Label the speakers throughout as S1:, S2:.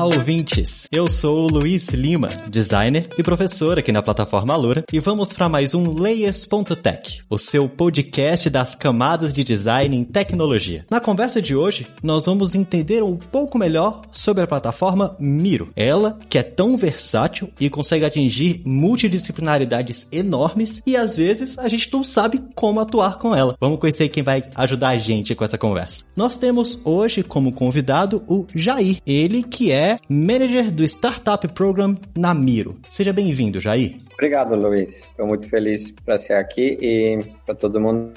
S1: Olá, ouvintes! Eu sou o Luiz Lima, designer e professor aqui na plataforma Alura, e vamos para mais um Layers.tech, o seu podcast das camadas de design em tecnologia. Na conversa de hoje, nós vamos entender um pouco melhor sobre a plataforma Miro. Ela, que é tão versátil e consegue atingir multidisciplinaridades enormes, e às vezes a gente não sabe como atuar com ela. Vamos conhecer quem vai ajudar a gente com essa conversa. Nós temos hoje como convidado o Jair, ele que é manager do Startup Program na Miro. Seja bem-vindo, Jair.
S2: Obrigado, Luiz. Estou muito feliz para ser aqui e para todo mundo.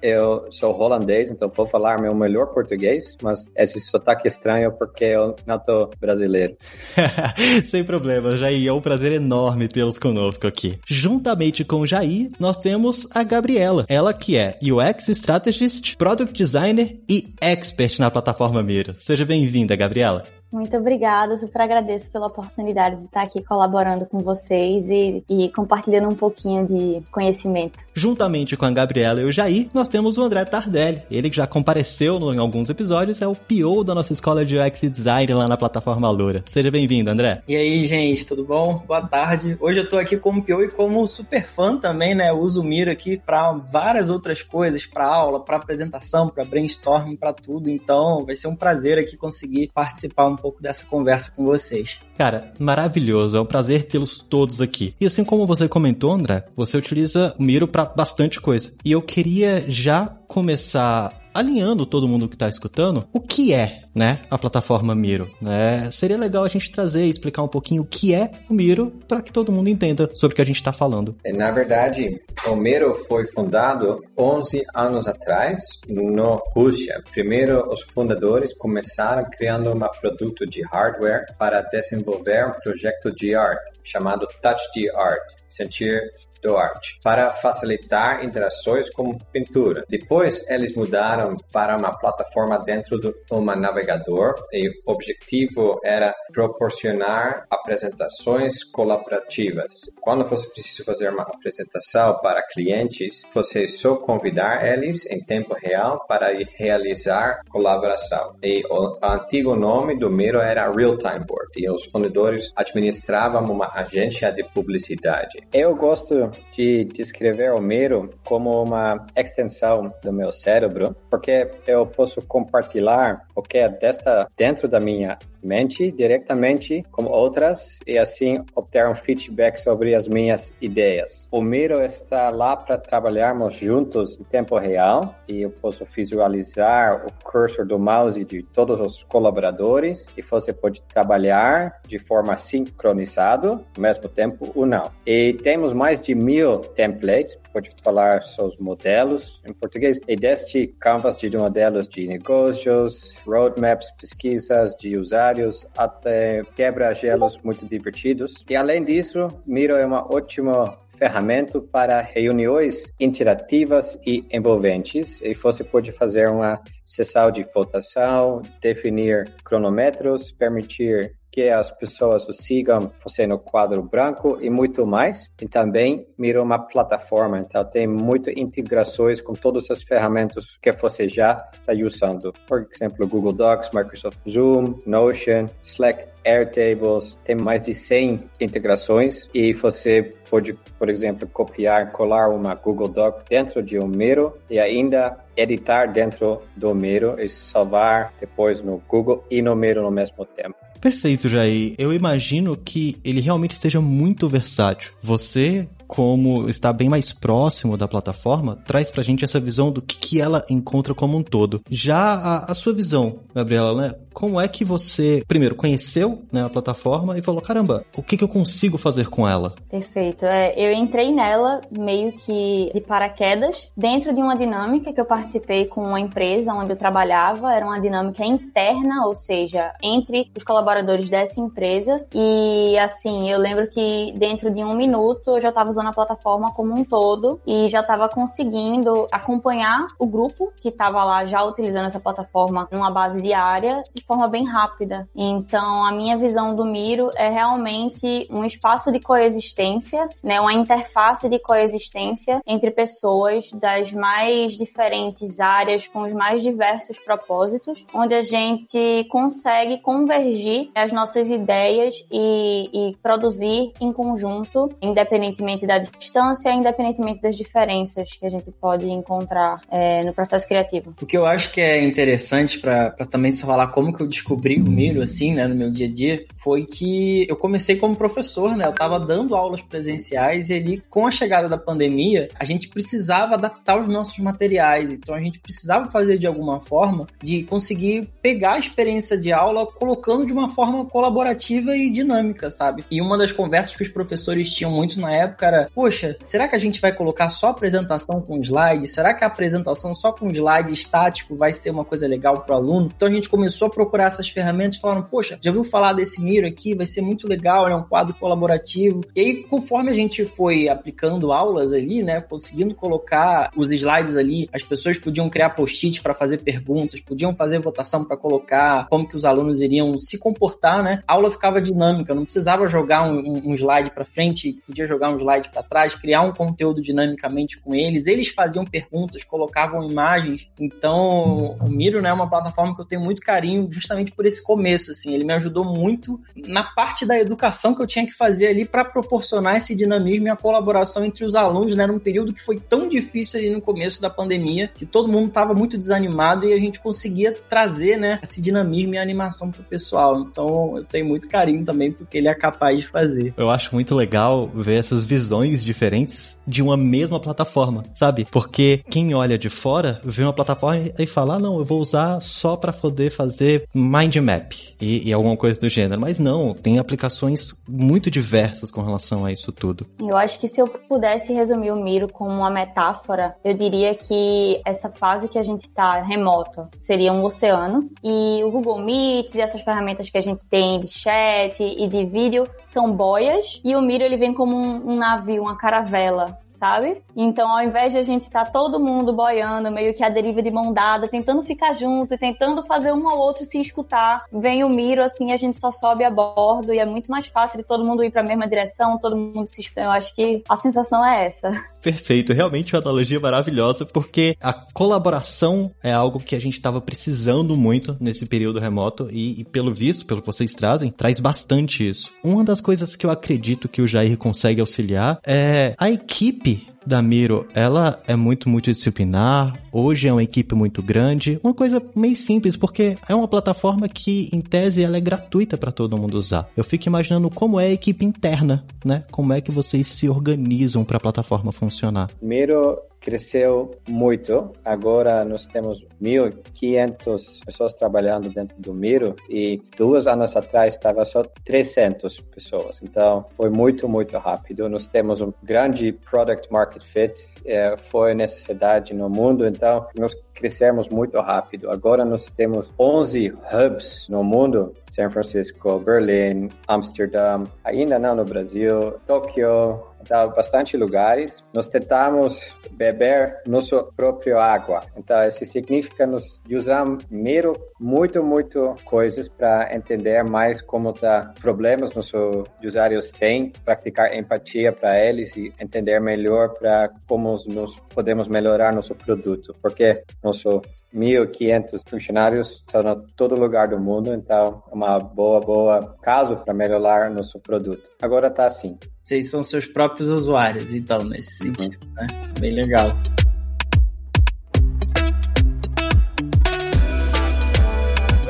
S2: Eu sou holandês, então vou falar meu melhor português, mas esse sotaque estranho porque eu não estou brasileiro.
S1: Sem problema, Jair. É um prazer enorme tê-los conosco aqui. Juntamente com o Jair, nós temos a Gabriela. Ela que é UX Strategist, Product Designer e Expert na plataforma Miro. Seja bem-vinda, Gabriela.
S3: Muito obrigada, super agradeço pela oportunidade de estar aqui colaborando com vocês e, e, compartilhando um pouquinho de conhecimento.
S1: Juntamente com a Gabriela e o Jair, nós temos o André Tardelli. Ele que já compareceu no, em alguns episódios, é o PO da nossa escola de UX Design lá na plataforma Loura. Seja bem-vindo, André.
S4: E aí, gente, tudo bom? Boa tarde. Hoje eu tô aqui como PO e como super fã também, né? Eu uso o Miro aqui para várias outras coisas, para aula, para apresentação, para brainstorming, para tudo. Então, vai ser um prazer aqui conseguir participar um pouco dessa conversa com vocês.
S1: Cara, maravilhoso. É um prazer tê-los todos aqui. E assim como você comentou, André, você utiliza o Miro para bastante coisa. E eu queria já começar alinhando todo mundo que está escutando, o que é, né, a plataforma Miro, né? Seria legal a gente trazer e explicar um pouquinho o que é o Miro para que todo mundo entenda sobre o que a gente está falando.
S2: Na verdade, o Miro foi fundado 11 anos atrás no Rússia. Primeiro, os fundadores começaram criando um produto de hardware para desenvolver um projeto de arte chamado Touch the Art, sentir do arte, para facilitar interações com pintura. Depois, eles mudaram para uma plataforma dentro de um navegador e o objetivo era proporcionar apresentações colaborativas. Quando você precisa fazer uma apresentação para clientes, você só convidar eles em tempo real para realizar colaboração. E o antigo nome do Miro era Real Time Board e os fundadores administravam uma agência de publicidade. Eu gosto de descrever o Miro como uma extensão do meu cérebro, porque eu posso compartilhar o que é desta dentro da minha mente diretamente com outras e assim obter um feedback sobre as minhas ideias. O Miro está lá para trabalharmos juntos em tempo real e eu posso visualizar o cursor do mouse de todos os colaboradores e você pode trabalhar de forma sincronizada ao mesmo tempo ou não. E temos mais de mil templates, pode falar os modelos em português, e deste canvas de modelos de negócios, roadmaps, pesquisas de usuários, até quebra-gelos muito divertidos. E além disso, Miro é uma ótima ferramenta para reuniões interativas e envolventes e você pode fazer uma sessão de votação, definir cronômetros, permitir que as pessoas o sigam você no quadro branco e muito mais. E também mira uma plataforma, então tem muitas integrações com todas as ferramentas que você já está usando. Por exemplo, Google Docs, Microsoft Zoom, Notion, Slack, Airtables, tem mais de 100 integrações e você pode, por exemplo, copiar, colar uma Google Doc dentro de um Miro e ainda editar dentro do Miro e salvar depois no Google e no Miro no mesmo tempo.
S1: Perfeito, Jair. Eu imagino que ele realmente seja muito versátil. Você como está bem mais próximo da plataforma, traz pra gente essa visão do que, que ela encontra como um todo. Já a, a sua visão, Gabriela, né? Como é que você, primeiro, conheceu né, a plataforma e falou, caramba, o que, que eu consigo fazer com ela?
S3: Perfeito. É, eu entrei nela meio que de paraquedas, dentro de uma dinâmica que eu participei com uma empresa onde eu trabalhava, era uma dinâmica interna, ou seja, entre os colaboradores dessa empresa. E assim, eu lembro que dentro de um minuto eu já estava usando usando a plataforma como um todo e já estava conseguindo acompanhar o grupo que estava lá já utilizando essa plataforma numa base diária de forma bem rápida. Então, a minha visão do Miro é realmente um espaço de coexistência, né, uma interface de coexistência entre pessoas das mais diferentes áreas com os mais diversos propósitos, onde a gente consegue convergir as nossas ideias e, e produzir em conjunto, independentemente da distância, independentemente das diferenças que a gente pode encontrar é, no processo criativo.
S4: O que eu acho que é interessante para também se falar como que eu descobri o Miro, assim, né, no meu dia a dia, foi que eu comecei como professor, né? Eu tava dando aulas presenciais e ali, com a chegada da pandemia, a gente precisava adaptar os nossos materiais. Então a gente precisava fazer de alguma forma de conseguir pegar a experiência de aula colocando de uma forma colaborativa e dinâmica, sabe? E uma das conversas que os professores tinham muito na época era: poxa, será que a gente vai colocar só apresentação com slide? Será que a apresentação só com slide estático vai ser uma coisa legal para o aluno? Então a gente começou a procurar essas ferramentas, falaram: poxa, já ouviu falar desse Miro aqui? Vai ser muito legal, é um quadro colaborativo. E aí, conforme a gente foi aplicando aulas ali, né, conseguindo colocar os slides ali, as pessoas podiam criar post-it para fazer perguntas, podiam fazer votação para colocar como que os alunos iriam se comportar, né? A aula ficava dinâmica, não precisava jogar um, um, slide para frente, podia jogar um slide para trás, criar um conteúdo dinamicamente com eles. Eles faziam perguntas, colocavam imagens. Então, o Miro, né, é uma plataforma que eu tenho muito carinho justamente por esse começo, assim. Ele me ajudou muito na parte da educação que eu tinha que fazer ali para proporcionar esse dinamismo e a colaboração entre os alunos, né, num período que foi tão difícil ali no começo da pandemia, que todo mundo estava muito desanimado e a gente conseguia trazer, né, esse dinamismo e animação pro pessoal. Então, eu tenho muito carinho também porque ele é capaz de fazer.
S1: Eu acho muito legal ver essas visões diferentes de uma mesma plataforma, sabe? Porque quem olha de fora vê uma plataforma e fala: ah, não, eu vou usar só para poder fazer mind map e, e alguma coisa do gênero. Mas não, tem aplicações muito diversas com relação a isso tudo.
S3: Eu acho que se eu pudesse resumir o Miro como uma metáfora, eu diria que essa fase que a gente está remoto seria um oceano e o Google Meets e essas ferramentas que a gente tem de chat e de vídeo são boias e o Miro ele vem como um, um navio, uma caravela sabe? Então, ao invés de a gente estar tá todo mundo boiando, meio que a deriva de mão dada, tentando ficar junto e tentando fazer um ao outro se escutar, vem o Miro, assim, a gente só sobe a bordo e é muito mais fácil de todo mundo ir para a mesma direção, todo mundo se escutar. Eu acho que a sensação é essa.
S1: Perfeito, realmente uma analogia maravilhosa, porque a colaboração é algo que a gente estava precisando muito nesse período remoto e, e, pelo visto, pelo que vocês trazem, traz bastante isso. Uma das coisas que eu acredito que o Jair consegue auxiliar é a equipe da Miro, ela é muito multidisciplinar, hoje é uma equipe muito grande, uma coisa meio simples, porque é uma plataforma que, em tese, ela é gratuita para todo mundo usar. Eu fico imaginando como é a equipe interna, né? Como é que vocês se organizam para a plataforma funcionar.
S2: Miro cresceu muito. Agora nós temos 1.500 pessoas trabalhando dentro do Miro e duas anos atrás estava só 300 pessoas. Então foi muito, muito rápido. Nós temos um grande product market fit. É, foi necessidade no mundo, então nós crescemos muito rápido. Agora nós temos 11 hubs no mundo San Francisco, Berlim, Amsterdam, ainda não no Brasil, Tóquio, então, bastante lugares. Nós tentamos beber nossa própria água. Então, isso significa nós usamos mero muito, muito coisas para entender mais como tá problemas nossos usuários têm, praticar empatia para eles e entender melhor para como nós podemos melhorar nosso produto, porque nosso 1.500 funcionários estão em todo lugar do mundo, então é uma boa, boa caso para melhorar nosso produto. Agora está assim.
S4: Vocês são seus próprios usuários, então, nesse uhum. sentido, né? Bem legal.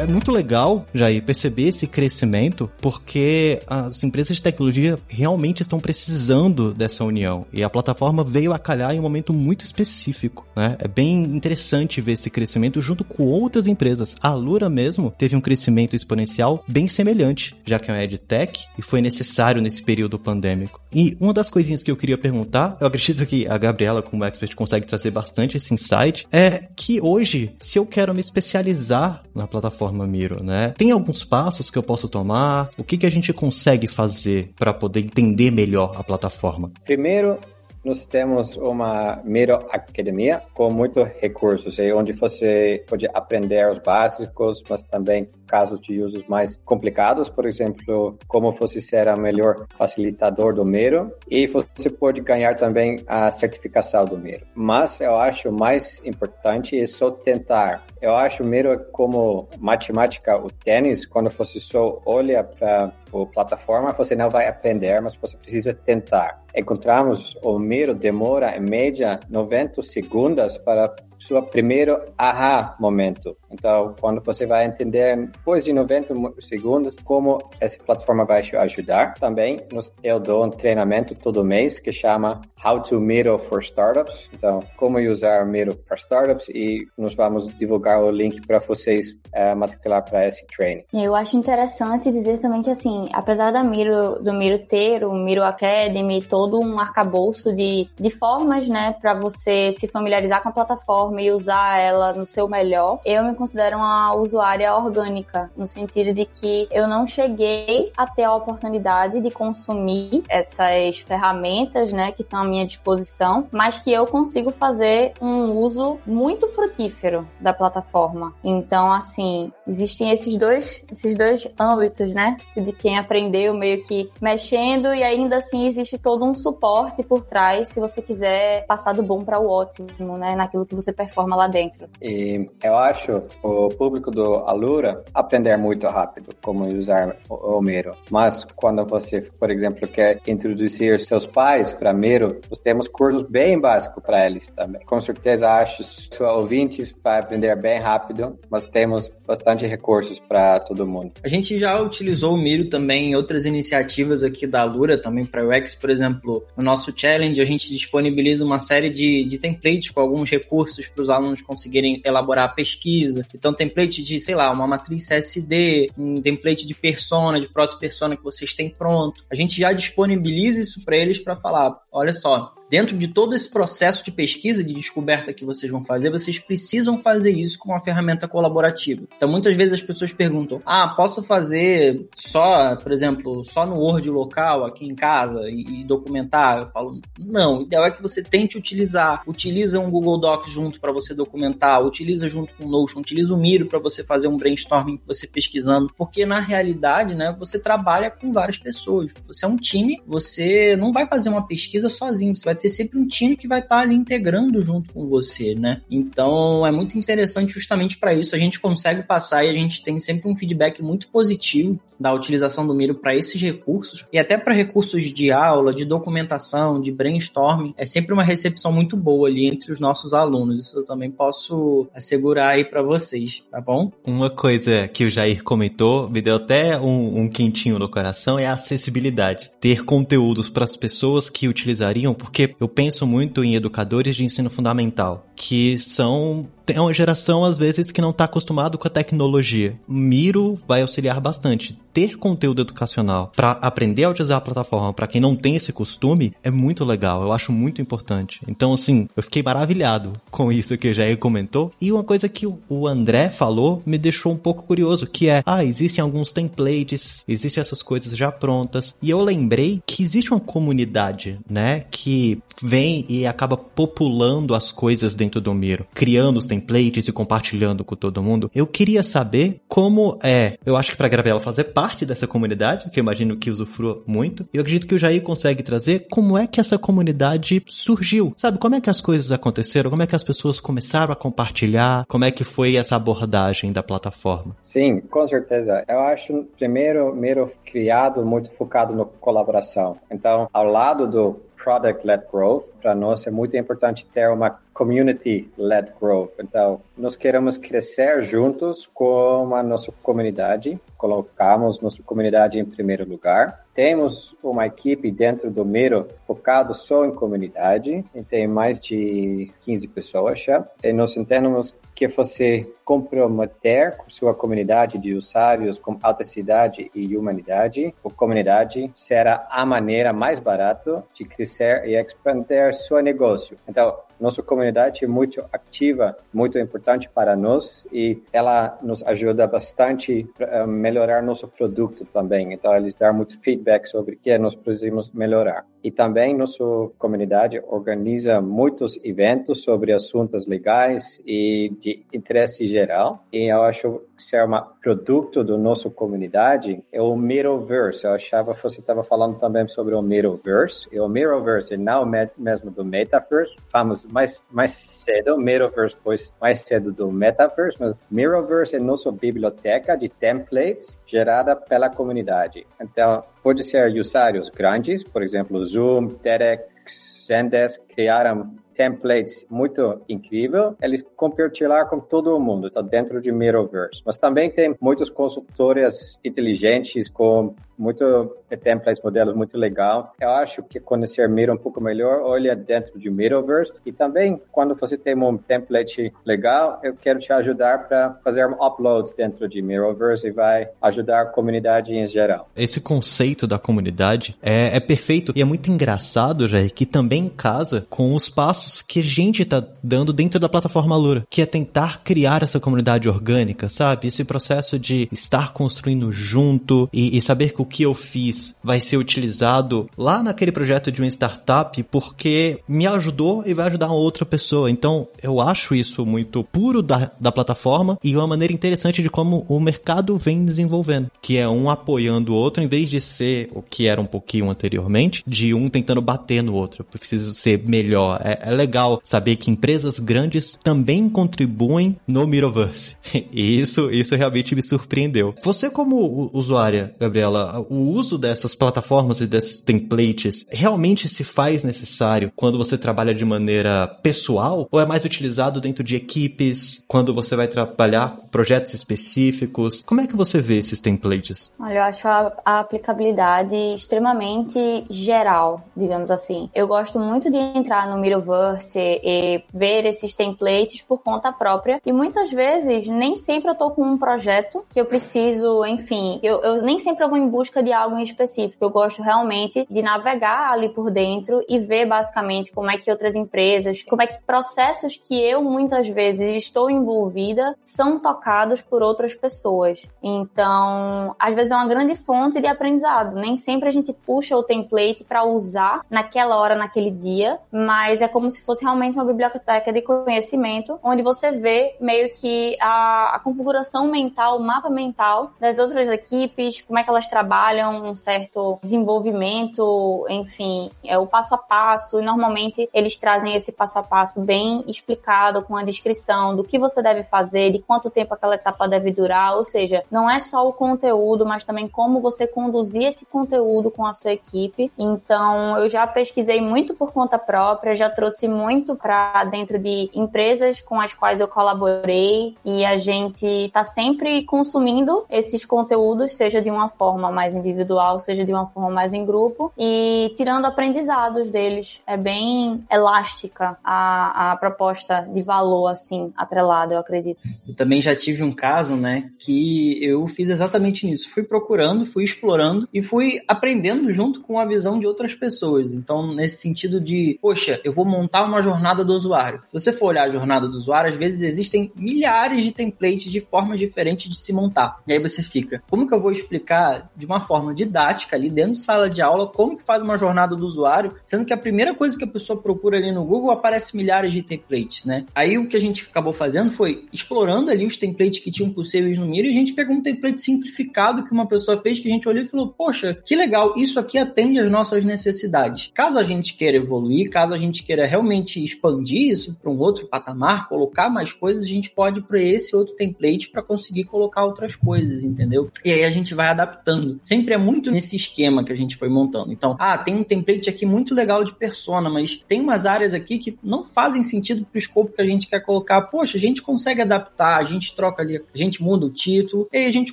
S1: É muito legal, Jair, perceber esse crescimento, porque as empresas de tecnologia realmente estão precisando dessa união. E a plataforma veio a calhar em um momento muito específico, né? É bem interessante ver esse crescimento junto com outras empresas. A Lura mesmo teve um crescimento exponencial bem semelhante, já que é uma EdTech e foi necessário nesse período pandêmico. E uma das coisinhas que eu queria perguntar, eu acredito que a Gabriela, como expert, consegue trazer bastante esse insight, é que hoje, se eu quero me especializar na plataforma plataforma Miro, né? Tem alguns passos que eu posso tomar? O que, que a gente consegue fazer para poder entender melhor a plataforma?
S2: Primeiro, nós temos uma Miro Academia com muitos recursos, onde você pode aprender os básicos, mas também casos de usos mais complicados, por exemplo, como você ser o melhor facilitador do Miro, e você pode ganhar também a certificação do Miro. Mas eu acho mais importante é só tentar. Eu acho Miro como matemática, o tênis, quando você só olha para a plataforma, você não vai aprender, mas você precisa tentar. Encontramos o Miro demora em média 90 segundos para seu primeiro aha momento. Então, quando você vai entender depois de 90 segundos como essa plataforma vai te ajudar, também eu dou um treinamento todo mês que chama How to Miro for Startups. Então, como usar Miro para startups e nós vamos divulgar o link para vocês é, matricular para esse training.
S3: Eu acho interessante dizer também que assim, apesar da Miro do Miro ter o Miro Academy, todo um arcabouço de, de formas, né, para você se familiarizar com a plataforma plataforma e usar ela no seu melhor, eu me considero uma usuária orgânica, no sentido de que eu não cheguei a ter a oportunidade de consumir essas ferramentas, né, que estão à minha disposição, mas que eu consigo fazer um uso muito frutífero da plataforma. Então, assim, existem esses dois, esses dois âmbitos, né, de quem aprendeu meio que mexendo e ainda assim existe todo um suporte por trás se você quiser passar do bom para o ótimo, né, naquilo que você performa lá dentro.
S2: E eu acho o público do Alura aprender muito rápido como usar o Miro. Mas quando você, por exemplo, quer introduzir seus pais para Miro, nós temos cursos bem básicos para eles também. Com certeza acho que seus ouvintes vai aprender bem rápido, mas temos bastante recursos para todo mundo.
S4: A gente já utilizou o Miro também em outras iniciativas aqui da Alura, também para o UX, por exemplo, no nosso challenge a gente disponibiliza uma série de, de templates com alguns recursos para os alunos conseguirem elaborar a pesquisa. Então, template de, sei lá, uma matriz CSD, um template de persona, de proto-persona que vocês têm pronto. A gente já disponibiliza isso para eles para falar, olha só, dentro de todo esse processo de pesquisa, de descoberta que vocês vão fazer, vocês precisam fazer isso com uma ferramenta colaborativa. Então, muitas vezes as pessoas perguntam: ah, posso fazer só, por exemplo, só no Word local, aqui em casa, e, documentar? Eu falo: não, o ideal é que você tente utilizar. Utiliza um Google Docs junto para você documentar, utiliza junto com o Notion, utiliza o Miro para você fazer um brainstorming, você pesquisando, porque na realidade, né, você trabalha com várias pessoas. Você é um time, você não vai fazer uma pesquisa sozinho, você vai ter sempre um time que vai estar tá ali integrando junto com você, né? Então é muito interessante justamente para isso. A gente consegue passar e a gente tem sempre um feedback muito positivo da utilização do Miro para esses recursos e até para recursos de aula, de documentação, de brainstorming. É sempre uma recepção muito boa ali entre os nossos alunos. Isso eu também posso assegurar aí para vocês, tá bom?
S1: Uma coisa que o Jair comentou, me deu até um, um quentinho no coração, é a acessibilidade. Ter conteúdos para as pessoas que utilizariam, porque eu penso muito em educadores de ensino fundamental, que são é uma geração, às vezes, que não está acostumado com a tecnologia. Miro vai auxiliar bastante. Ter conteúdo educacional para aprender a utilizar a plataforma para quem não tem esse costume é muito legal. Eu acho muito importante. Então, assim, eu fiquei maravilhado com isso que o Jair comentou. E uma coisa que o André falou me deixou um pouco curioso, que é, ah, existem alguns templates, existem essas coisas já prontas. E eu lembrei que existe uma comunidade, né, que vem e acaba populando as coisas dentro do Miro, criando os templates e compartilhando com todo mundo. Eu queria saber como é. Eu acho que para Gabriela fazer parte dessa comunidade, que eu imagino que usufrua muito, eu acredito que o Jair consegue trazer como é que essa comunidade surgiu. Sabe, como é que as coisas aconteceram, como é que as pessoas começaram a compartilhar, como é que foi essa abordagem da plataforma?
S2: Sim, com certeza. Eu acho, primeiro, primeiro criado muito focado na colaboração. Então, ao lado do product-led growth, para nós é muito importante ter uma community-led growth. Então, nós queremos crescer juntos com a nossa comunidade, colocamos nossa comunidade em primeiro lugar. Temos uma equipe dentro do Miro focado só em comunidade, e tem mais de 15 pessoas já. E nós entendemos que você comprometer com sua comunidade de usuários com autenticidade e humanidade, a comunidade será a maneira mais barata de crescer e expandir seu negócio. Então, nossa comunidade é muito ativa, muito importante para nós e ela nos ajuda bastante a melhorar nosso produto também. Então, eles dão muito feedback sobre o que nós precisamos melhorar. E também nossa comunidade organiza muitos eventos sobre assuntos legais e de interesse geral. E eu acho que ser um produto da nossa comunidade é o Metaverse. Eu achava que você estava falando também sobre o Metaverse. E o Metaverse não é mesmo do Metaverse. Vamos mais, mais cedo, Metaverse foi mais cedo do Metaverse, mas Metaverse é nossa biblioteca de templates gerada pela comunidade. Então, pode ser usuários grandes, por exemplo, Zoom, TEDx, Zendesk, criaram templates muito incrível, eles compartilhar com todo mundo, está dentro de Metaverse. Mas também tem muitas consultoras inteligentes com muito templates, modelos muito legal. Eu acho que conhecer Miro um pouco melhor, olha dentro de Metaverse e também quando você tem um template legal, eu quero te ajudar para fazer um upload dentro de Metaverse e vai ajudar a comunidade em geral.
S1: Esse conceito da comunidade é, é perfeito e é muito engraçado, Jair, que também casa com os passos que a gente está dando dentro da plataforma Lura, que é tentar criar essa comunidade orgânica, sabe? Esse processo de estar construindo junto e, e saber que o que eu fiz vai ser utilizado lá naquele projeto de uma startup porque me ajudou e vai ajudar outra pessoa. Então, eu acho isso muito puro da, da plataforma e uma maneira interessante de como o mercado vem desenvolvendo, que é um apoiando o outro em vez de ser o que era um pouquinho anteriormente, de um tentando bater no outro. Eu preciso ser melhor. É, é legal saber que empresas grandes também contribuem no Miroverse. E isso, isso realmente me surpreendeu. Você como usuária, Gabriela, o uso dessas plataformas e desses templates realmente se faz necessário quando você trabalha de maneira pessoal ou é mais utilizado dentro de equipes, quando você vai trabalhar com projetos específicos? Como é que você vê esses templates?
S3: Olha, eu acho a, a aplicabilidade extremamente geral, digamos assim. Eu gosto muito de entrar no Miroverse e ver esses templates por conta própria e muitas vezes nem sempre eu tô com um projeto que eu preciso, enfim, eu, eu nem sempre eu vou em busca busca de algo em específico. Eu gosto realmente de navegar ali por dentro e ver basicamente como é que outras empresas, como é que processos que eu muitas vezes estou envolvida são tocados por outras pessoas. Então, às vezes é uma grande fonte de aprendizado. Nem sempre a gente puxa o template para usar naquela hora, naquele dia, mas é como se fosse realmente uma biblioteca de conhecimento, onde você vê meio que a, a configuração mental, o mapa mental das outras equipes, como é que elas trabalham trabalham um certo desenvolvimento, enfim, é o passo a passo, e normalmente eles trazem esse passo a passo bem explicado, com a descrição do que você deve fazer, de quanto tempo aquela etapa deve durar, ou seja, não é só o conteúdo, mas também como você conduzir esse conteúdo com a sua equipe. Então, eu já pesquisei muito por conta própria, já trouxe muito para dentro de empresas com as quais eu colaborei e a gente está sempre consumindo esses conteúdos, seja de uma forma mais mais individual, seja de uma forma mais em grupo, e tirando aprendizados deles. É bem elástica a, a proposta de valor, assim, atrelada, eu acredito.
S4: Eu também já tive um caso, né, que eu fiz exatamente nisso. Fui procurando, fui explorando e fui aprendendo junto com a visão de outras pessoas. Então, nesse sentido de, poxa, eu vou montar uma jornada do usuário. Se você for olhar a jornada do usuário, às vezes existem milhares de templates de formas diferentes de se montar. E aí você fica, como que eu vou explicar de uma forma didática ali dentro de sala de aula como que faz uma jornada do usuário, sendo que a primeira coisa que a pessoa procura ali no Google aparece milhares de templates, né? Aí o que a gente acabou fazendo foi explorando ali os templates que tinham possíveis no Miro e a gente pegou um template simplificado que uma pessoa fez que a gente olhou e falou: "Poxa, que legal, isso aqui atende às nossas necessidades". Caso a gente queira evoluir, caso a gente queira realmente expandir isso para um outro patamar, colocar mais coisas, a gente pode ir para esse outro template para conseguir colocar outras coisas, entendeu? E aí a gente vai adaptando. Sempre é muito nesse esquema que a gente foi montando. Então, ah, tem um template aqui muito legal de persona, mas tem umas áreas aqui que não fazem sentido pro escopo que a gente quer colocar. Poxa, a gente consegue adaptar, a gente troca ali, a gente muda o título, e aí a gente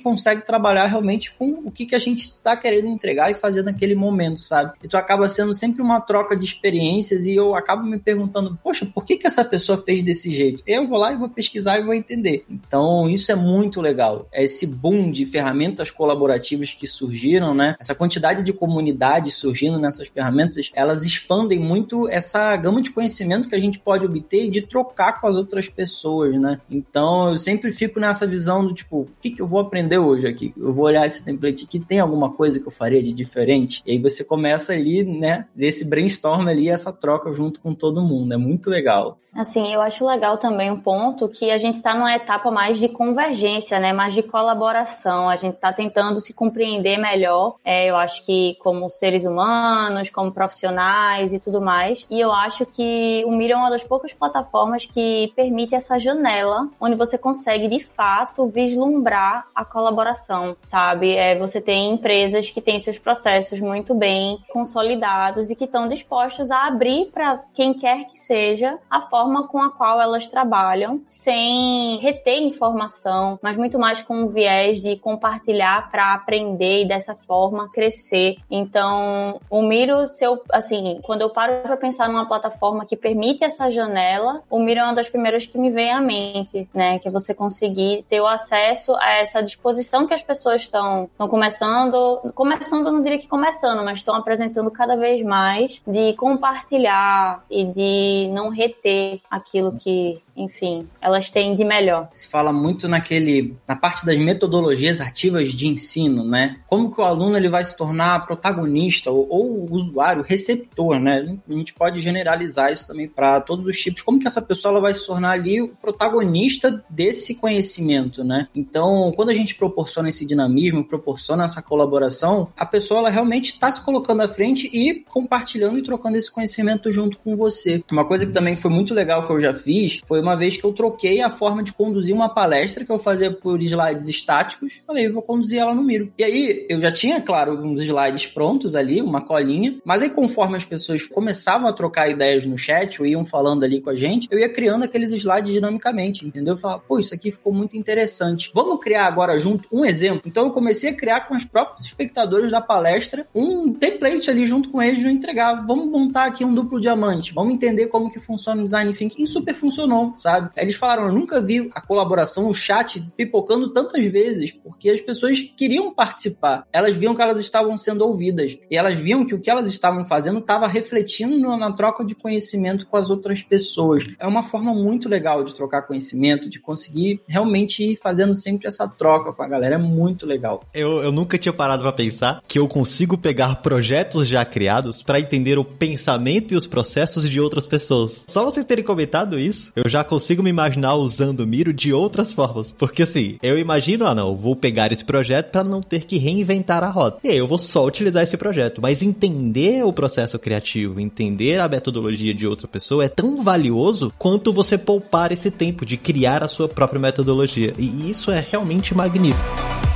S4: consegue trabalhar realmente com o que, que a gente está querendo entregar e fazer naquele momento, sabe? Então acaba sendo sempre uma troca de experiências e eu acabo me perguntando, poxa, por que, que essa pessoa fez desse jeito? Eu vou lá e vou pesquisar e vou entender. Então isso é muito legal. É esse boom de ferramentas colaborativas que surgiram, né? Essa quantidade de comunidades surgindo nessas ferramentas, elas expandem muito essa gama de conhecimento que a gente pode obter e de trocar com as outras pessoas, né? Então eu sempre fico nessa visão do tipo, o que, que eu vou aprender hoje aqui? Eu vou olhar esse template aqui, tem alguma coisa que eu faria de diferente? E aí você começa ali, né, desse brainstorm ali, essa troca junto com todo mundo. É muito legal.
S3: Assim, eu acho legal também um ponto que a gente está numa etapa mais de convergência, né? Mais de colaboração. A gente está tentando se compreender melhor. É, eu acho que como seres humanos, como profissionais e tudo mais. E eu acho que o Miro é uma das poucas plataformas que permite essa janela onde você consegue de fato vislumbrar a colaboração, sabe? É, você tem empresas que têm seus processos muito bem consolidados e que estão dispostas a abrir para quem quer que seja a forma forma com a qual elas trabalham, sem reter informação, mas muito mais com o viés de compartilhar para aprender e dessa forma crescer. Então, o Miro, se eu, assim, quando eu paro para pensar numa plataforma que permite essa janela, o Miro é uma das primeiras que me vem à mente, né? Que é você conseguir ter o acesso a essa disposição que as pessoas estão começando, começando, não diria que começando, mas estão apresentando cada vez mais de compartilhar e de não reter aquilo que, enfim, elas têm de melhor.
S4: Se fala muito naquele na parte das metodologias ativas de ensino, né? Como que o aluno ele vai se tornar protagonista ou, ou usuário, receptor, né? A gente pode generalizar isso também para todos os tipos. Como que essa pessoa ela vai se tornar ali o protagonista desse conhecimento, né? Então, quando a gente proporciona esse dinamismo, proporciona essa colaboração, a pessoa ela realmente está se colocando à frente e compartilhando e trocando esse conhecimento junto com você. Uma coisa que também foi muito legal que eu já fiz foi uma vez que eu troquei a forma de conduzir uma palestra que eu fazia por slides estáticos. Falei, eu vou conduzir ela no Miro. E aí, eu já tinha, claro, uns slides prontos ali, uma colinha, mas aí conforme as pessoas começavam a trocar ideias no chat ou iam falando ali com a gente, eu ia criando aqueles slides dinamicamente, entendeu? Eu falava, pô, isso aqui ficou muito interessante. Vamos criar agora junto um exemplo? Então eu comecei a criar com os próprios espectadores da palestra um template ali junto com eles de entregar. Vamos montar aqui um duplo diamante. Vamos entender como que funciona o design thinking super funcionou, sabe? Eles falaram, eu nunca vi a colaboração, o chat pipocando tantas vezes, porque as pessoas queriam participar. Elas viam que elas estavam sendo ouvidas e elas viam que o que elas estavam fazendo estava refletindo na troca de conhecimento com as outras pessoas. É uma forma muito legal de trocar conhecimento, de conseguir realmente ir fazendo sempre essa troca com a galera. É muito legal.
S1: Eu, eu nunca tinha parado para pensar que eu consigo pegar projetos já criados para entender o pensamento e os processos de outras pessoas. Só você terem comentado isso, eu já consigo me imaginar usando o Miro de outras formas. Porque assim, eu imagino, ah não, vou pegar esse projeto para não ter que reinventar a roda. E aí eu vou só utilizar esse projeto. Mas entender o processo criativo, entender a metodologia de outra pessoa é tão valioso quanto você poupar esse tempo de criar a sua própria metodologia. E isso é realmente magnífico.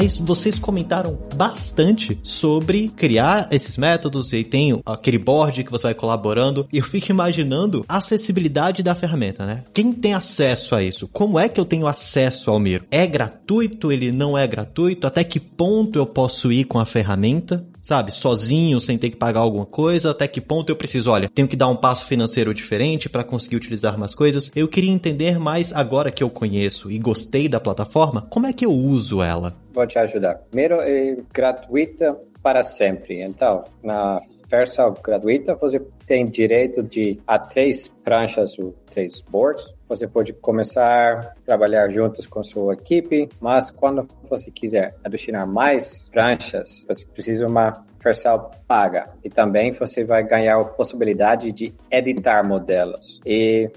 S1: Mas vocês comentaram bastante sobre criar esses métodos e tem aquele board que você vai colaborando e eu fico imaginando a acessibilidade da ferramenta, né? Quem tem acesso a isso? Como é que eu tenho acesso ao Miro? É gratuito? Ele não é gratuito? Até que ponto eu posso ir com a ferramenta? Sabe, sozinho, sem ter que pagar alguma coisa, até que ponto eu preciso, olha, tenho que dar um passo financeiro diferente para conseguir utilizar mais coisas. Eu queria entender mais agora que eu conheço e gostei da plataforma, como é que eu uso ela?
S2: Vou te ajudar. Primeiro, é gratuita para sempre. Então, na versão gratuita, você tem direito de a três pranchas ou três boards você pode começar a trabalhar juntos com sua equipe, mas quando você quiser adicionar mais pranchas, você precisa de uma versão paga. E também você vai ganhar a possibilidade de editar modelos. E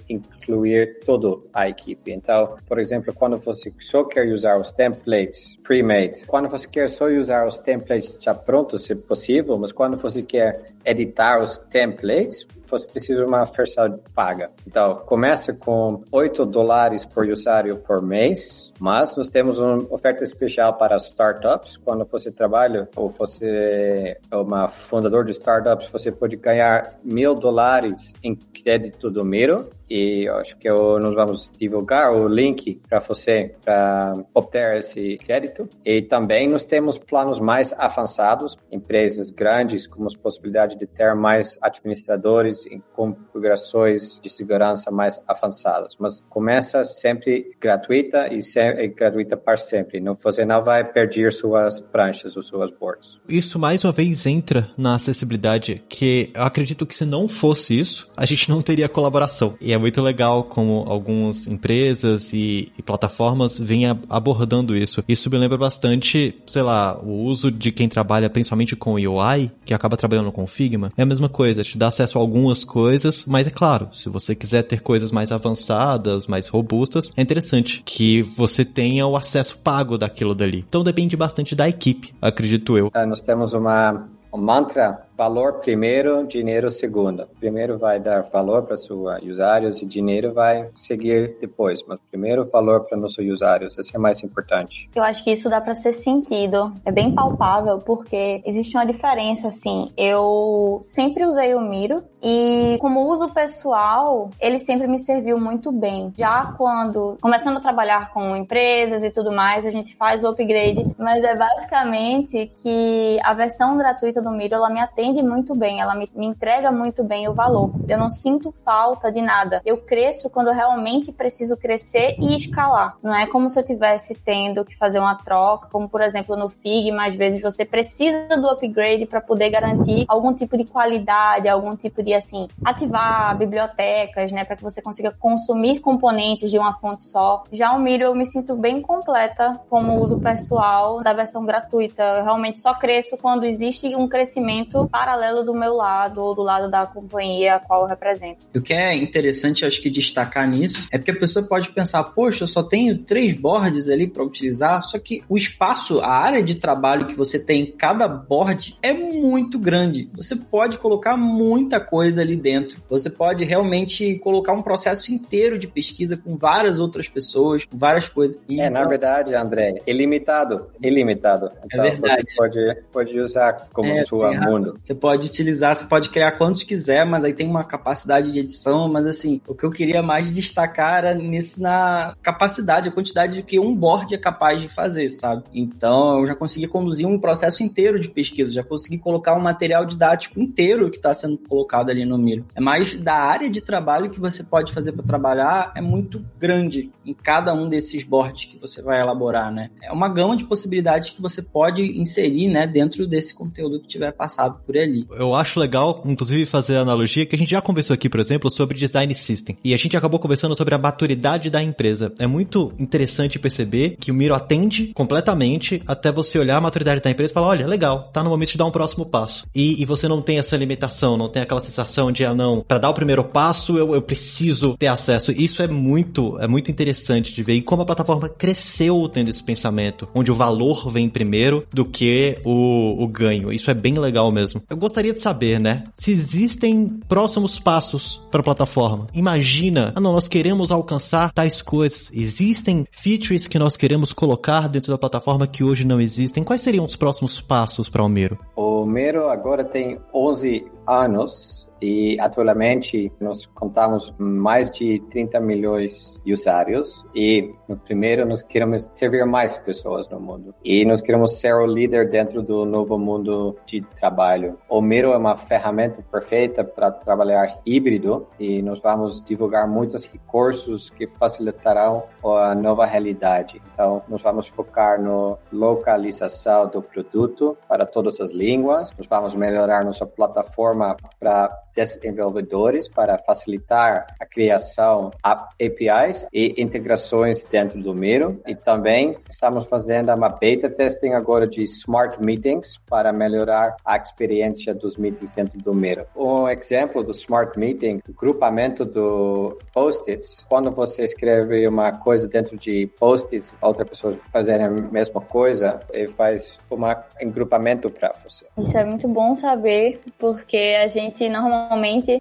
S2: incluir toda a equipe. Então, por exemplo, quando você só quer usar os templates pre-made, quando você quer só usar os templates já prontos, se possível, mas quando você quer editar os templates, você precisa de uma versão paga. Então, começa com 8 dólares por usuário por mês, mas nós temos uma oferta especial para startups. Quando você trabalha ou você é uma fundador de startups, você pode ganhar mil dólares em crédito do Miro. E acho que eu, nós vamos divulgar o link para você para obter esse crédito. E também nós temos planos mais avançados, empresas grandes com a possibilidade de ter mais administradores em configurações de segurança mais avançadas. Mas começa sempre gratuita e é gratuita para sempre. Não, você não vai perder suas pranchas ou suas boards.
S1: Isso mais uma vez entra na acessibilidade, que eu acredito que se não fosse isso, a gente não teria colaboração. E é muito legal como algumas empresas e, e plataformas vêm abordando isso. Isso me lembra bastante, sei lá, o uso de quem trabalha principalmente com UI, que acaba trabalhando com Figma. É a mesma coisa, te dá acesso a algumas coisas, mas é claro, se você quiser ter coisas mais avançadas, mais robustas, é interessante que você tenha o acesso pago daquilo dali. Então depende bastante da equipe, acredito eu.
S2: É, nós temos uma um mantra valor primeiro, dinheiro segundo. Primeiro vai dar valor para seus usuários e dinheiro vai seguir depois, mas primeiro valor para nossos usuários, esse é mais importante.
S3: Eu acho que isso dá para ser sentido, é bem palpável porque existe uma diferença assim. Eu sempre usei o Miro e como uso pessoal, ele sempre me serviu muito bem. Já quando começando a trabalhar com empresas e tudo mais, a gente faz o upgrade, mas é basicamente que a versão gratuita do Miro ela me atende atende muito bem, ela me, me entrega muito bem o valor. Eu não sinto falta de nada. Eu cresço quando eu realmente preciso crescer e escalar. Não é como se eu tivesse tendo que fazer uma troca, como por exemplo no Figma, às vezes você precisa do upgrade para poder garantir algum tipo de qualidade, algum tipo de assim, ativar bibliotecas, né, para que você consiga consumir componentes de uma fonte só. Já o Miro eu me sinto bem completa como uso pessoal da versão gratuita. Eu realmente só cresço quando existe um crescimento paralelo do meu lado ou do lado da companhia a qual eu represento.
S4: O que é interessante, acho que destacar nisso, é porque a pessoa pode pensar, poxa, eu só tenho três boards ali para utilizar, só que o espaço, a área de trabalho que você tem em cada board é muito grande. Você pode colocar muita coisa ali dentro. Você pode realmente colocar um processo inteiro de pesquisa com várias outras pessoas, com várias coisas.
S2: E é, então... na verdade, André, ilimitado. Ilimitado.
S4: É então, é verdade.
S2: Você pode, pode usar como é, sua mundo.
S4: Você pode utilizar, você pode criar quantos quiser, mas aí tem uma capacidade de edição. Mas assim, o que eu queria mais destacar era nisso na capacidade, a quantidade de que um board é capaz de fazer, sabe? Então eu já consegui conduzir um processo inteiro de pesquisa, já consegui colocar um material didático inteiro que está sendo colocado ali no Miro. É mais da área de trabalho que você pode fazer para trabalhar é muito grande em cada um desses boards que você vai elaborar, né? É uma gama de possibilidades que você pode inserir, né, dentro desse conteúdo que tiver passado por ali.
S1: Eu acho legal, inclusive, fazer a analogia que a gente já conversou aqui, por exemplo, sobre design system. E a gente acabou conversando sobre a maturidade da empresa. É muito interessante perceber que o Miro atende completamente até você olhar a maturidade da empresa e falar, olha, legal, tá no momento de dar um próximo passo. E, e você não tem essa limitação, não tem aquela sensação de, ah, não, para dar o primeiro passo eu, eu preciso ter acesso. Isso é muito, é muito interessante de ver e como a plataforma cresceu tendo esse pensamento, onde o valor vem primeiro do que o, o ganho. Isso é bem legal mesmo. Eu gostaria de saber, né, se existem próximos passos para a plataforma. Imagina, ah não, nós queremos alcançar tais coisas. Existem features que nós queremos colocar dentro da plataforma que hoje não existem. Quais seriam os próximos passos para o Miro?
S2: O Miro agora tem 11 anos e atualmente nós contamos mais de 30 milhões de usuários e no primeiro nós queremos servir mais pessoas no mundo e nós queremos ser o líder dentro do novo mundo de trabalho. O Miro é uma ferramenta perfeita para trabalhar híbrido e nós vamos divulgar muitos recursos que facilitarão a nova realidade. Então nós vamos focar no localização do produto para todas as línguas. Nós vamos melhorar nossa plataforma para desenvolvedores para facilitar a criação de APIs e integrações dentro do Miro. E também estamos fazendo uma beta testing agora de Smart Meetings para melhorar a experiência dos meetings dentro do Miro. Um exemplo do Smart Meeting, grupamento do post-its. Quando você escreve uma coisa dentro de post-its, outra pessoa fazer a mesma coisa, ele faz um agrupamento para você.
S3: Isso é muito bom saber, porque a gente normalmente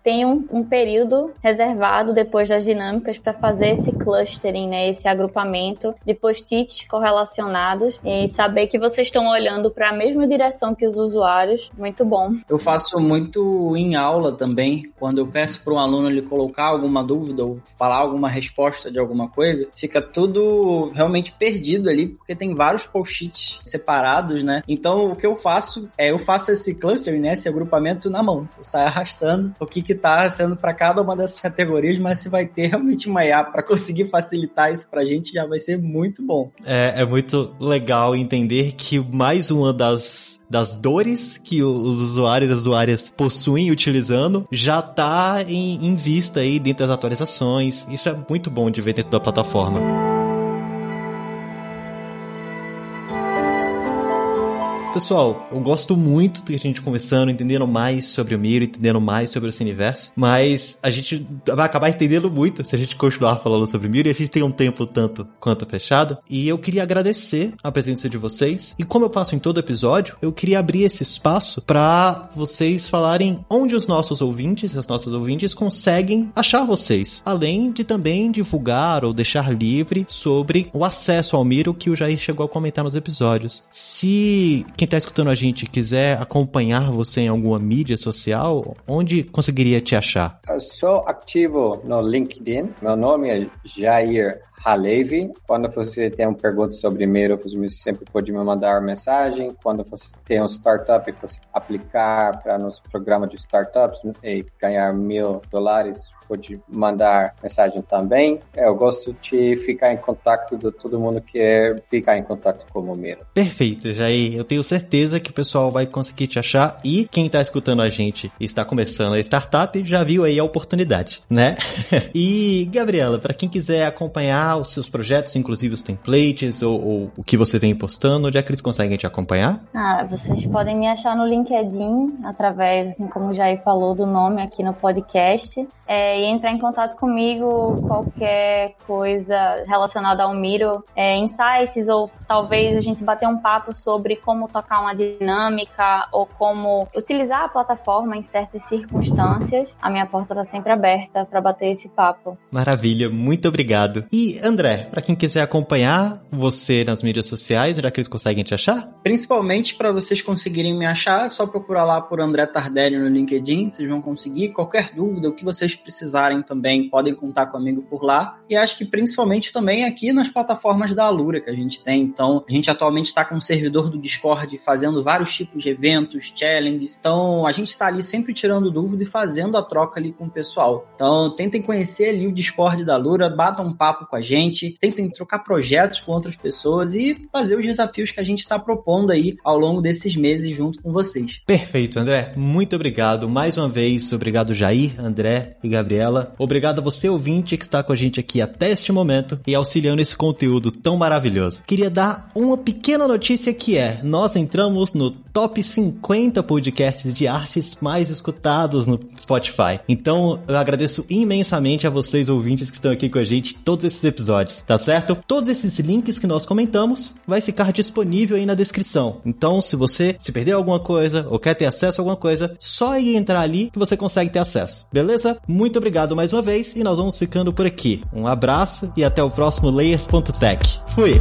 S3: tem um, um período reservado depois das dinâmicas para fazer esse clustering, né, esse agrupamento de post-its correlacionados e saber que vocês estão olhando para a mesma direção que os usuários, muito bom.
S4: Eu faço muito em aula também, quando eu peço para um aluno ele colocar alguma dúvida ou falar alguma resposta de alguma coisa, fica tudo realmente perdido ali, porque tem vários post-its separados, né? Então o que eu faço é eu faço esse cluster, né, esse agrupamento na mão. Eu saio arrastando o que que tá sendo para cada uma dessas categorias, mas se vai ter realmente uma IA para conseguir facilitar isso pra gente, já vai ser muito bom.
S1: É, é muito legal entender que mais uma das das dores que os usuários e as usuárias possuem utilizando já está em, em vista aí dentro das atualizações. Isso é muito bom de ver dentro da plataforma. Pessoal, eu gosto muito de a gente conversando, entendendo mais sobre o Miro, entendendo mais sobre o Cineverso, mas a gente vai acabar entendendo muito se a gente continuar falando sobre o Miro e a gente tem um tempo tanto quanto fechado. E eu queria agradecer a presença de vocês. E como eu passo em todo episódio, eu queria abrir esse espaço para vocês falarem onde os nossos ouvintes, as nossas ouvintes, conseguem achar vocês, além de também divulgar ou deixar livre sobre o acesso ao Miro que o Jair chegou a comentar nos episódios. Se quem está escutando a gente quiser acompanhar você em alguma mídia social, onde conseguiria te achar?
S2: Eu sou ativo no LinkedIn. Meu nome é Jair Halevi. Quando você tem uma pergunta sobre Miro, você sempre pode me mandar mensagem. Quando você tem um startup e você aplicar para nosso programa de startups e ganhar mil dólares pode mandar mensagem também. É, eu gosto de ficar em contato de todo mundo que é ficar em contato com o Miro.
S1: Perfeito, Jair. Eu tenho certeza que o pessoal vai conseguir te achar e quem está escutando a gente e está começando a startup já viu aí a oportunidade, né? e Gabriela, para quem quiser acompanhar os seus projetos, inclusive os templates ou, ou, o que você vem postando, onde é que eles conseguem te acompanhar?
S3: Ah, vocês podem me achar no LinkedIn através, assim como o Jair falou, do nome aqui no podcast. É, e entrar em contato comigo qualquer coisa relacionada ao Miro, é, insights ou talvez a gente bater um papo sobre como tocar uma dinâmica ou como utilizar a plataforma em certas circunstâncias. A minha porta está sempre aberta para bater esse papo.
S1: Maravilha, muito obrigado. E André, para quem quiser acompanhar você nas mídias sociais, onde é que eles conseguem te achar?
S4: Principalmente para vocês conseguirem me achar, é só procurar lá por André Tardelli no LinkedIn, vocês vão conseguir. Qualquer dúvida, o que vocês precisarem também, podem contar comigo por lá. E acho que principalmente também aqui nas plataformas da Alura que a gente tem. Então, a gente atualmente está com um servidor do Discord fazendo vários tipos de eventos, challenges. Então, a gente está ali sempre tirando dúvida e fazendo a troca ali com o pessoal. Então, tentem conhecer ali o Discord da Alura, batam um papo com a gente, tentem trocar projetos com outras pessoas e fazer os desafios que a gente está propondo aí ao longo desses meses junto com vocês.
S1: Perfeito, André. Muito obrigado mais uma vez. Obrigado, Jair, André e Gabriela. Obrigado a você, ouvinte, que está com a gente aqui até este momento e auxiliando esse conteúdo tão maravilhoso. Queria dar uma pequena notícia que é: nós entramos no top 50 podcasts de artes mais escutados no Spotify. Então, eu agradeço imensamente a vocês, ouvintes, que estão aqui com a gente todos esses episódios, tá certo? Todos esses links que nós comentamos vai ficar disponível aí na descrição. Então, se você se perdeu alguma coisa ou quer ter acesso a alguma coisa, só ir entrar ali que você consegue ter acesso. Beleza? Muito obrigado mais uma vez e nós vamos ficando por aqui. Um abraço e até o próximo Layers.tech. Fui!